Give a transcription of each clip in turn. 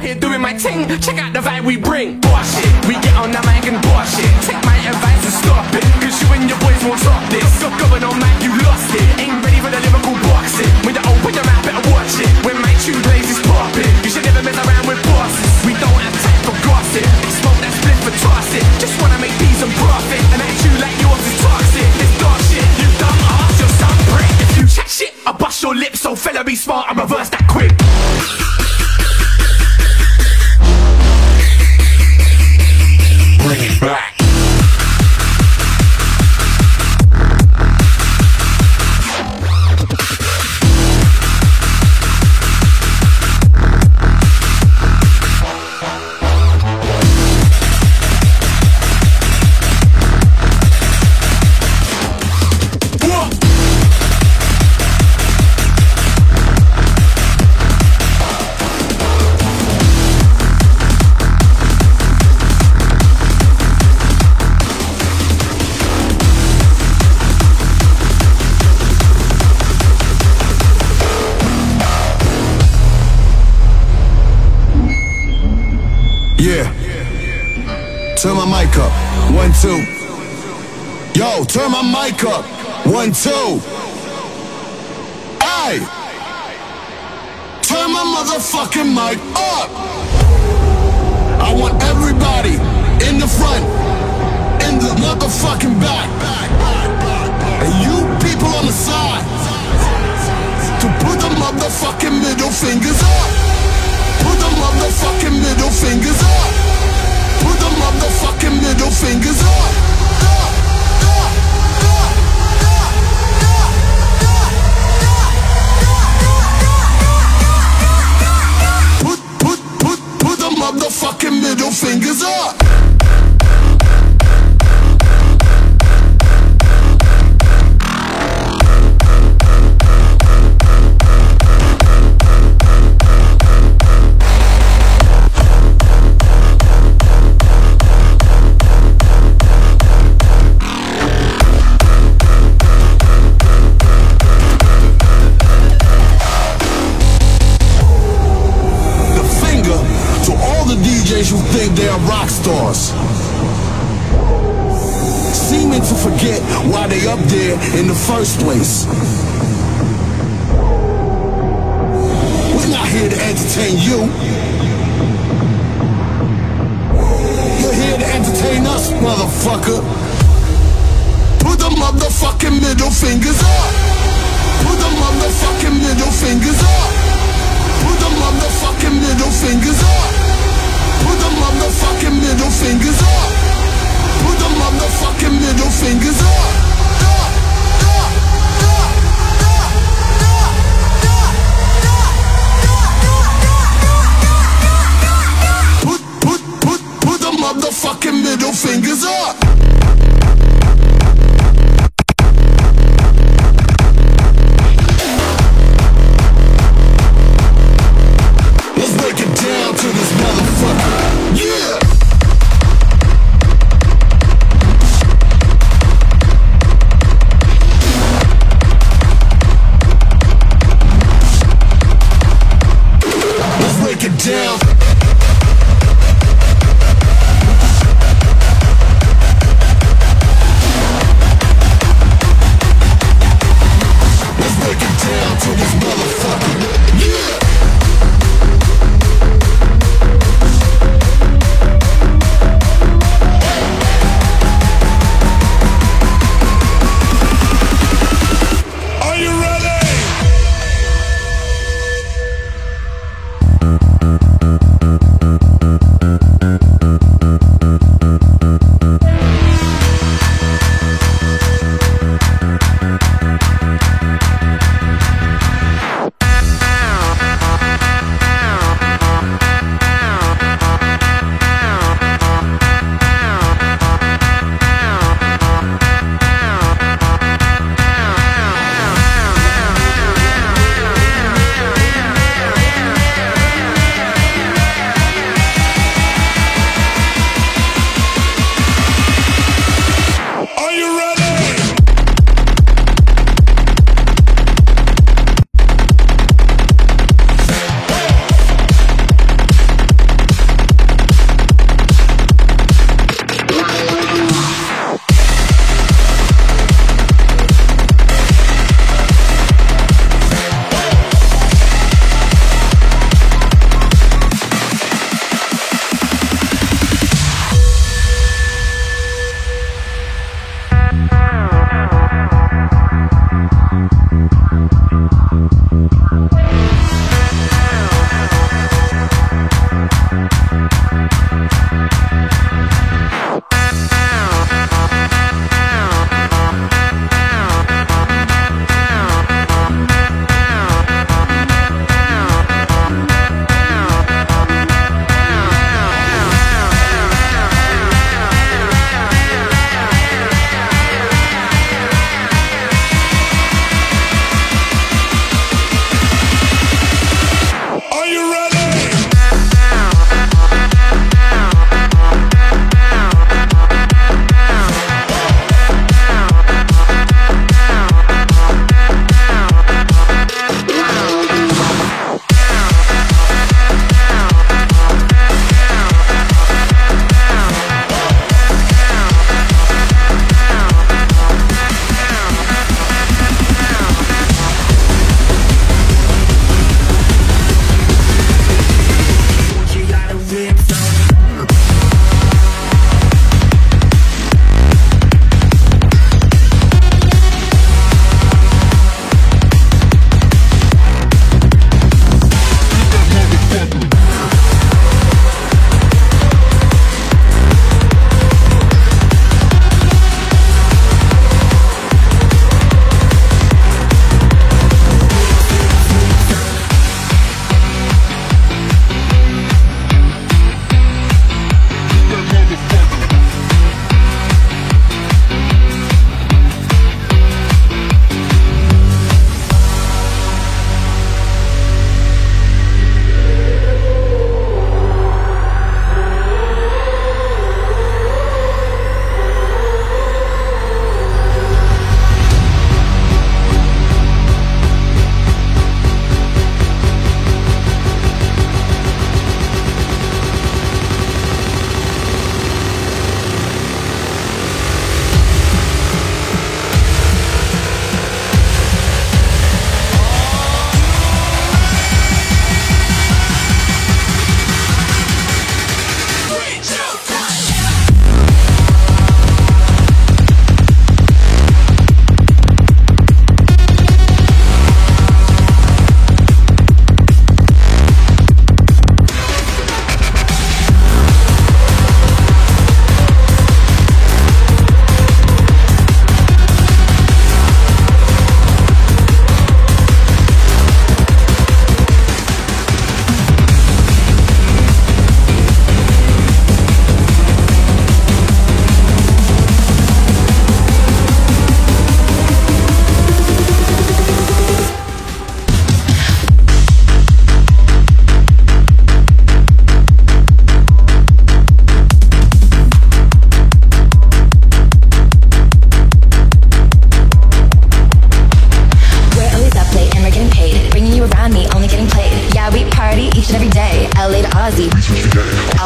out here doing my ting. Check out the vibe we bring. Boss it. We get on the mic and boss it. Take my advice and stop it. Cause you and your boys won't stop this. Stop going on mic, you lost it. Ain't ready for the lyrical boxing. With the open your mouth, better watch it. When my tune plays, it's popping. You should never mess around with bosses. We don't have time for gossip. Smoke that split for toss it. Just wanna make peace and profit. And attitude like yours is toxic. This dog shit, you dumb ass, you're some prick. If you chat shit, I bust your lips. So fella, be smart and reverse that quick. Bring it back. Two. Yo, turn my mic up. One, two. Hey! Turn my motherfucking mic up. I want everybody in the front, in the motherfucking back. And you people on the side to put the motherfucking middle fingers up. Put the motherfucking middle fingers up. Put the motherfucking middle fingers up. Put, put, put, put the motherfucking middle fingers up.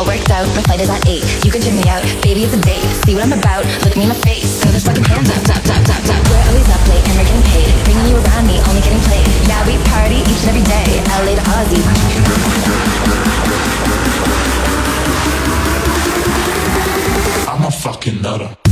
All worked out, my flight is at 8. You can check me out, baby, it's a date. See what I'm about, look me in the face. Throw those fucking hands up, up, up, up, up. We're always up late and we're getting paid. Bringing you around me, only getting played. Yeah, we party each and every day. LA to Aussie. I'm a fucking nutter.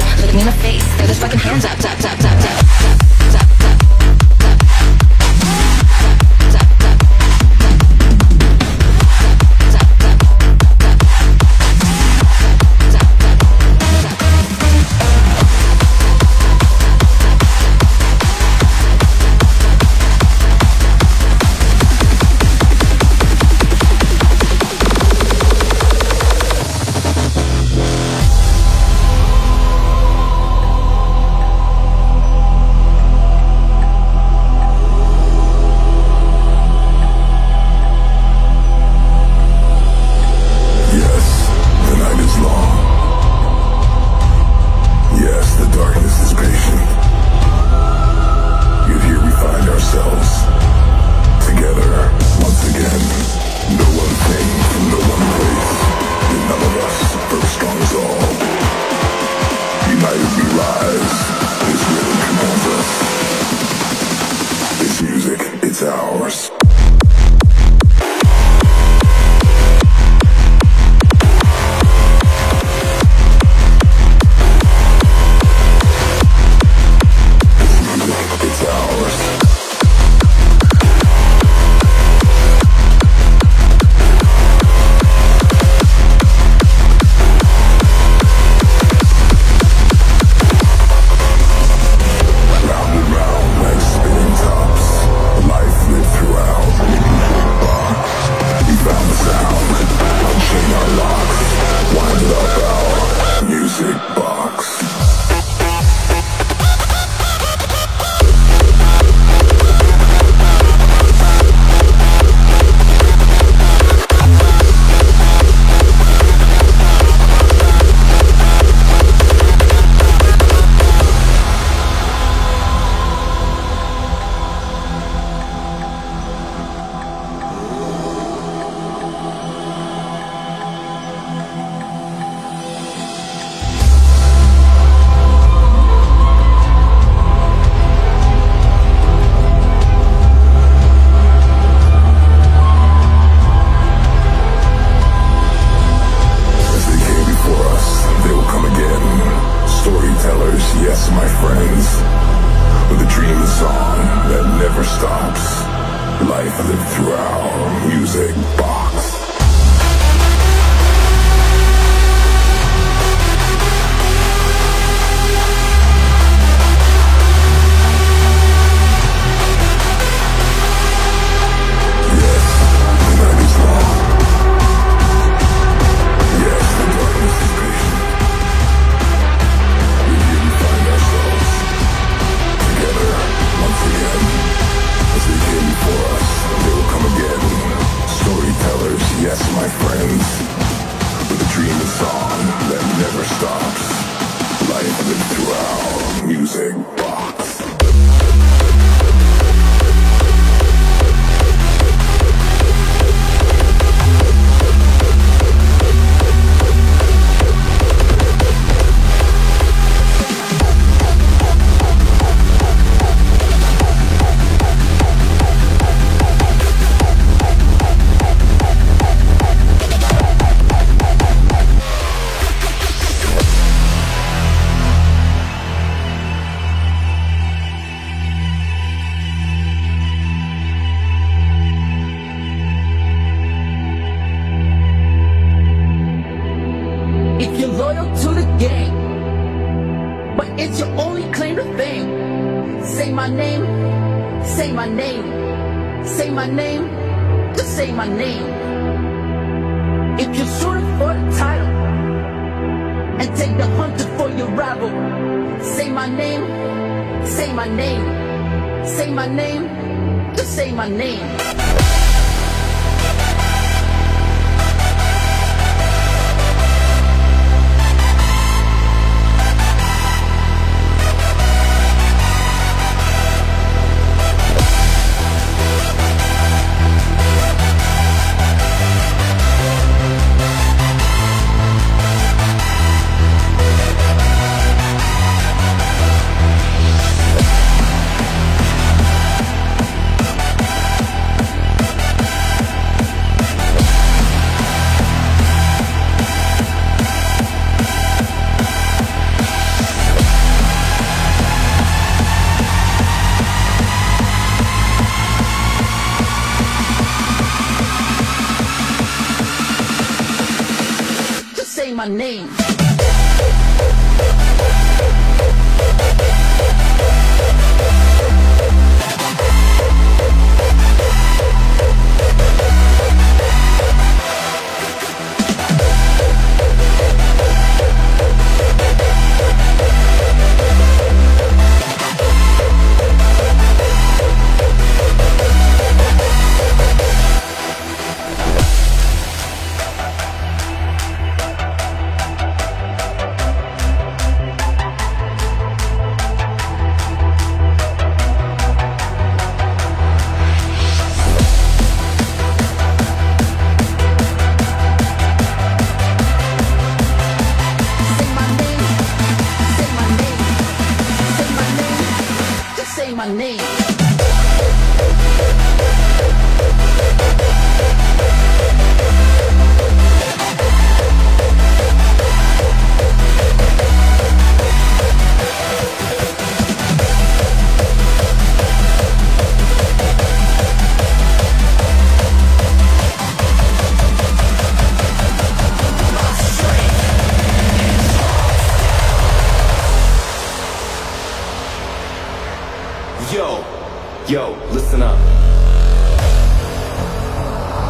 I'm look me in the face. Throw those fucking hands up, up, up, up, up.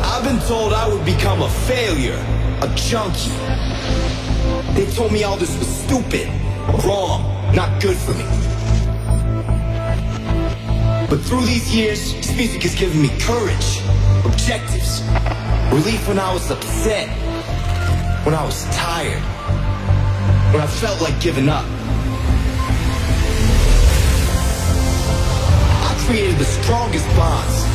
I've been told I would become a failure, a junkie. They told me all this was stupid, wrong, not good for me. But through these years, this music has given me courage, objectives, relief when I was upset, when I was tired, when I felt like giving up. created the strongest bonds.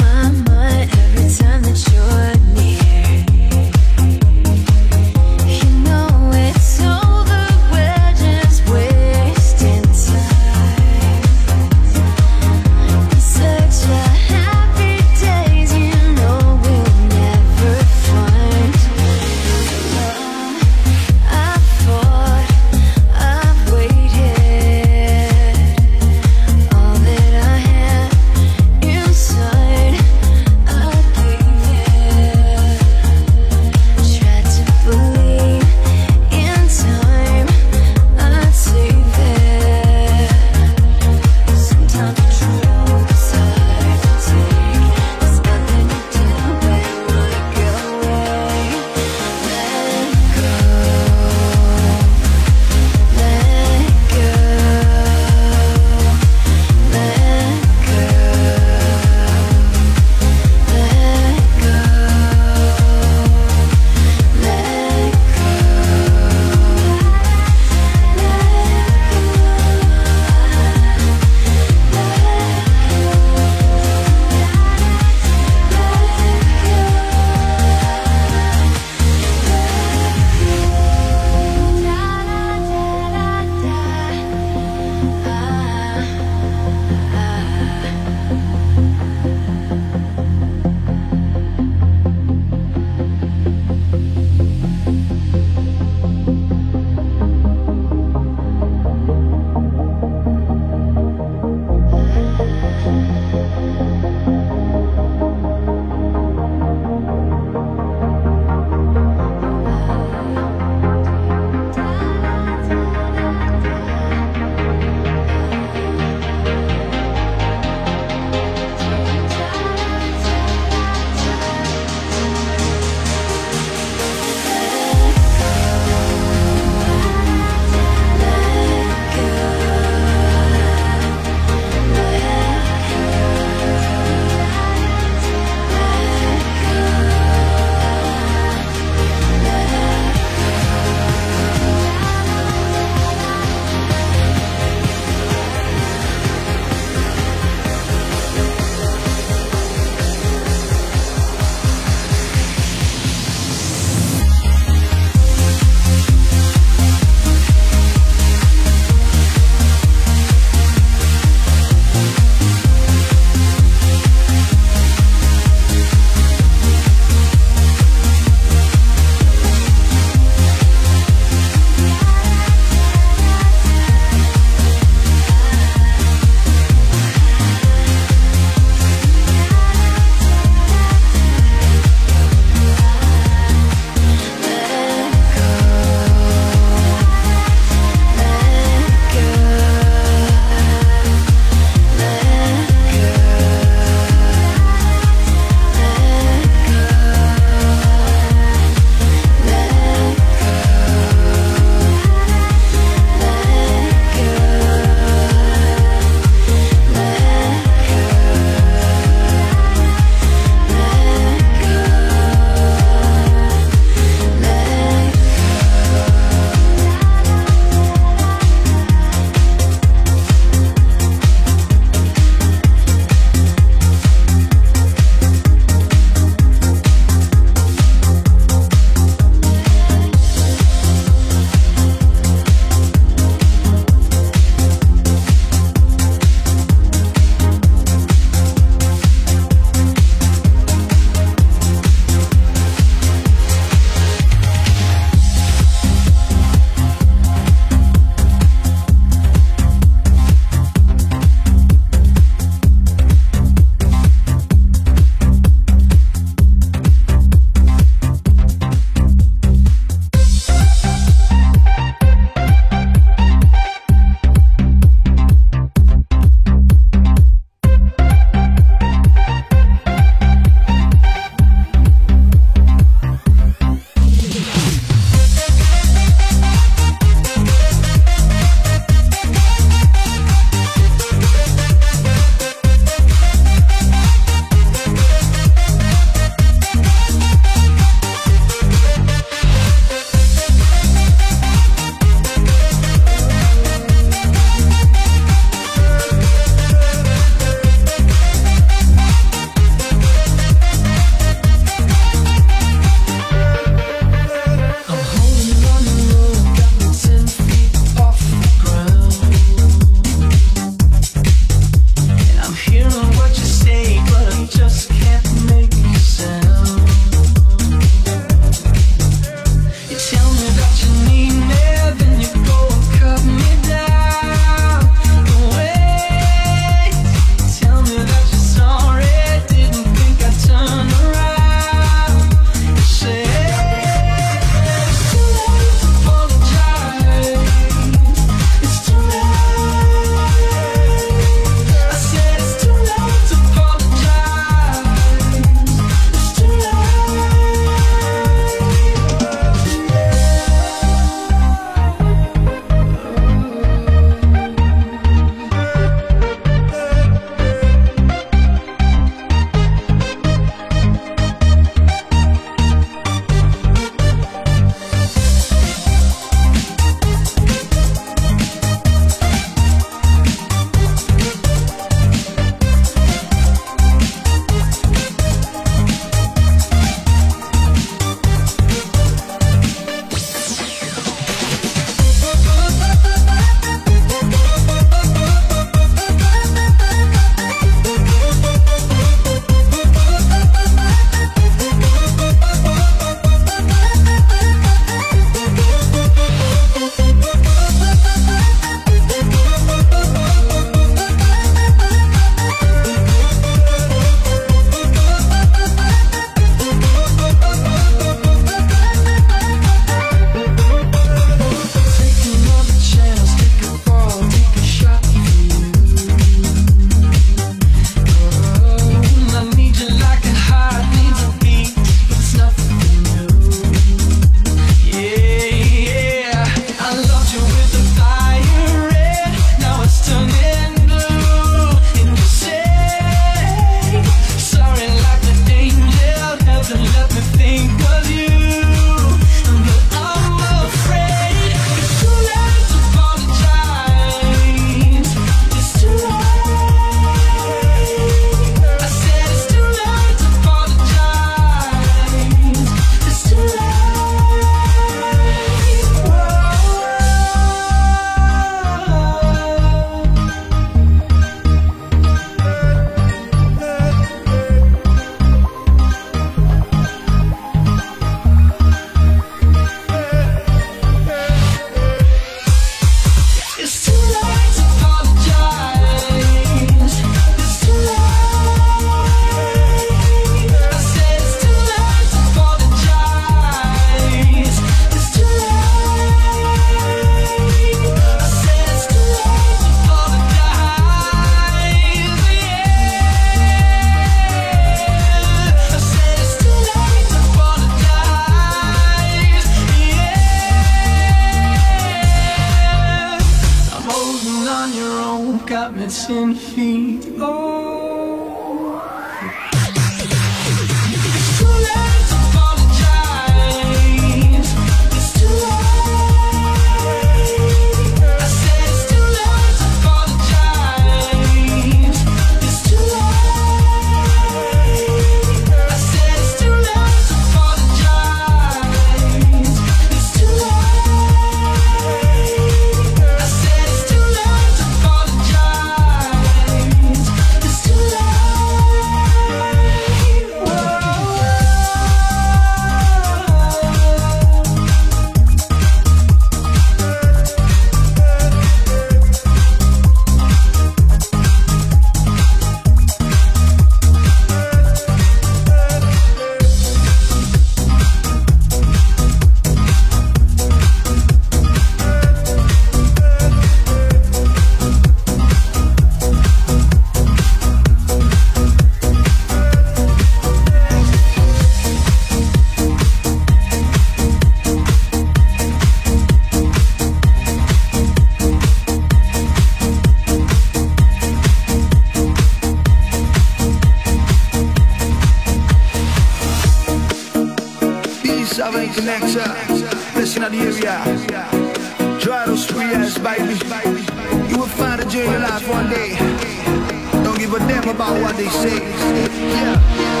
About what they say. Yeah.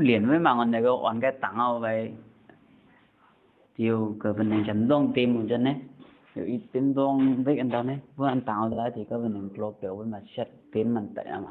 liền với mà ngon này có ăn cái tặng ao vậy tiêu cơ bên này chấm dong tim một chân này, rồi ít tim dong với anh đó này, với anh tao ra thì cơ bên này lột kiểu bên mà xét tiến mình tại mà.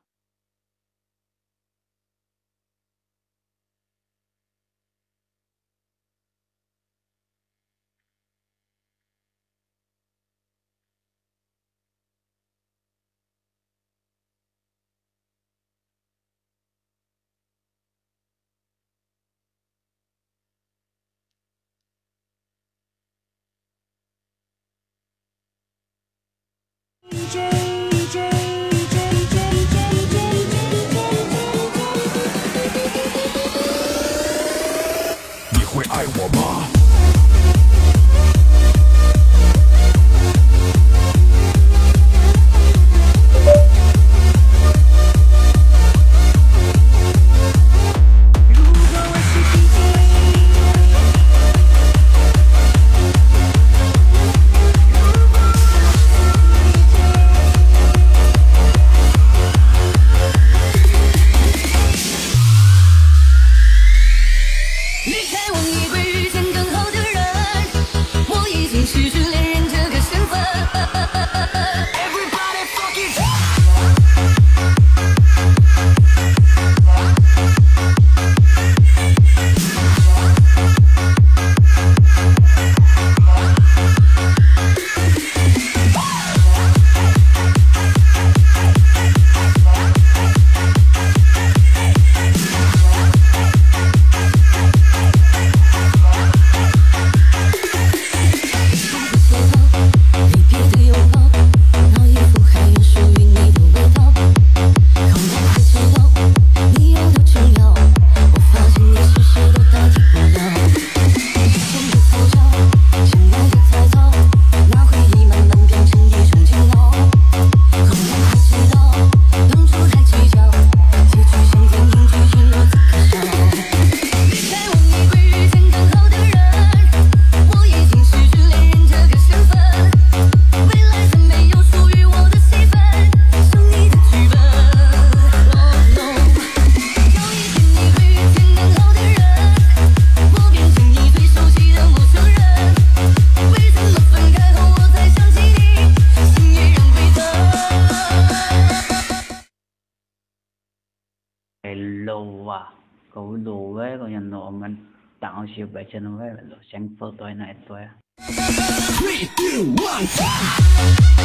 มันตาวชิบะชนไว้แล้วเสียงเปิดตัวไหนตัว Three, two, one, fire!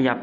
یا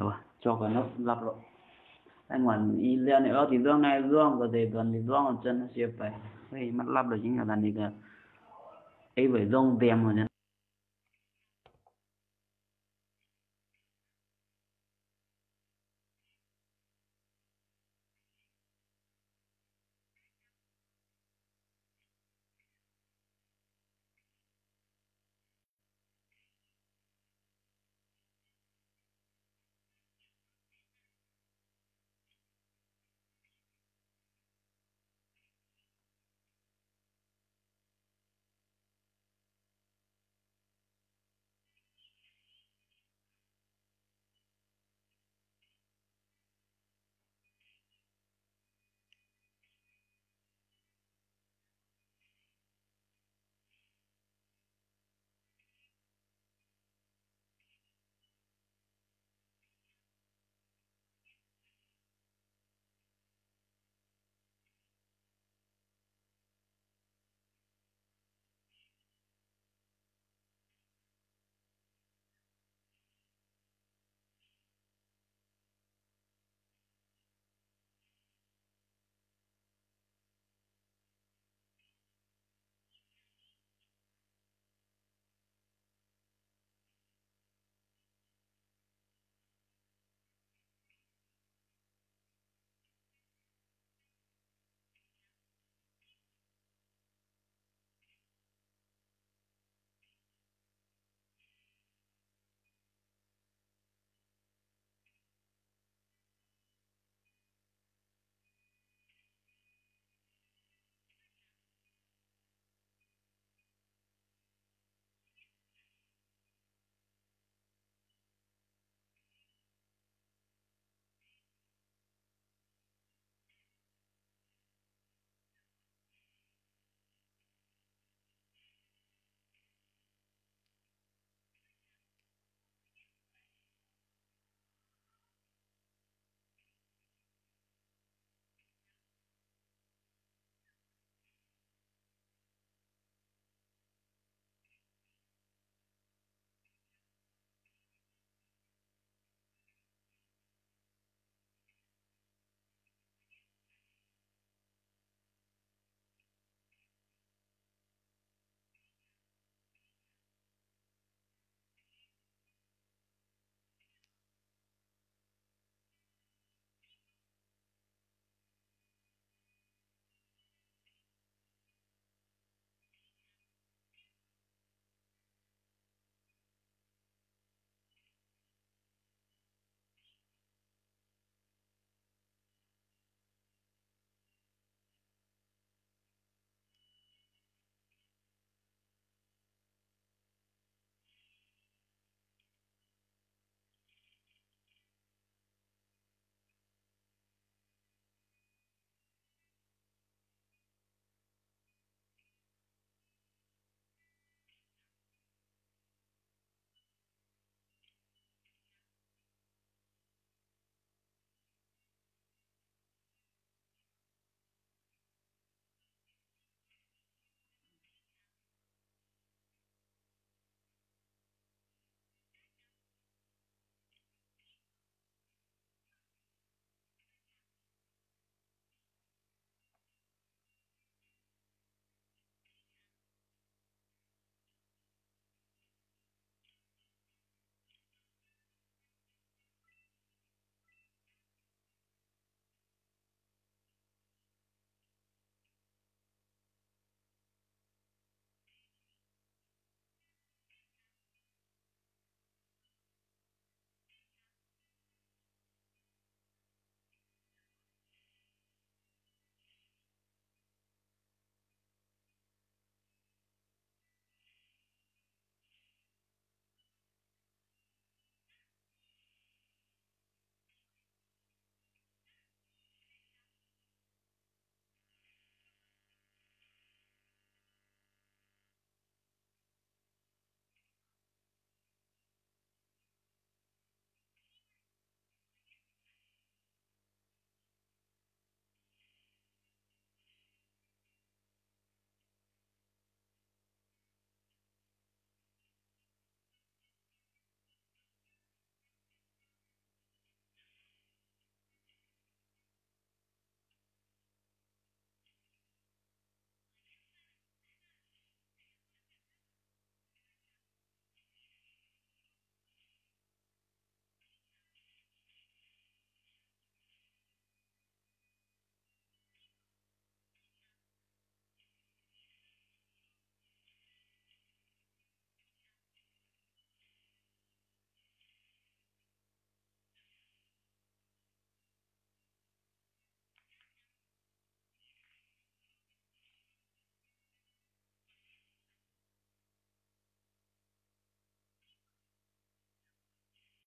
đúng cho cái nó lắp rồi. Anh muốn y lên nữa thì dương này, dương rồi để gần thì dương chân nó xếp phải cái mắt lắp được chính là là gì cả ấy phải dương đem rồi nên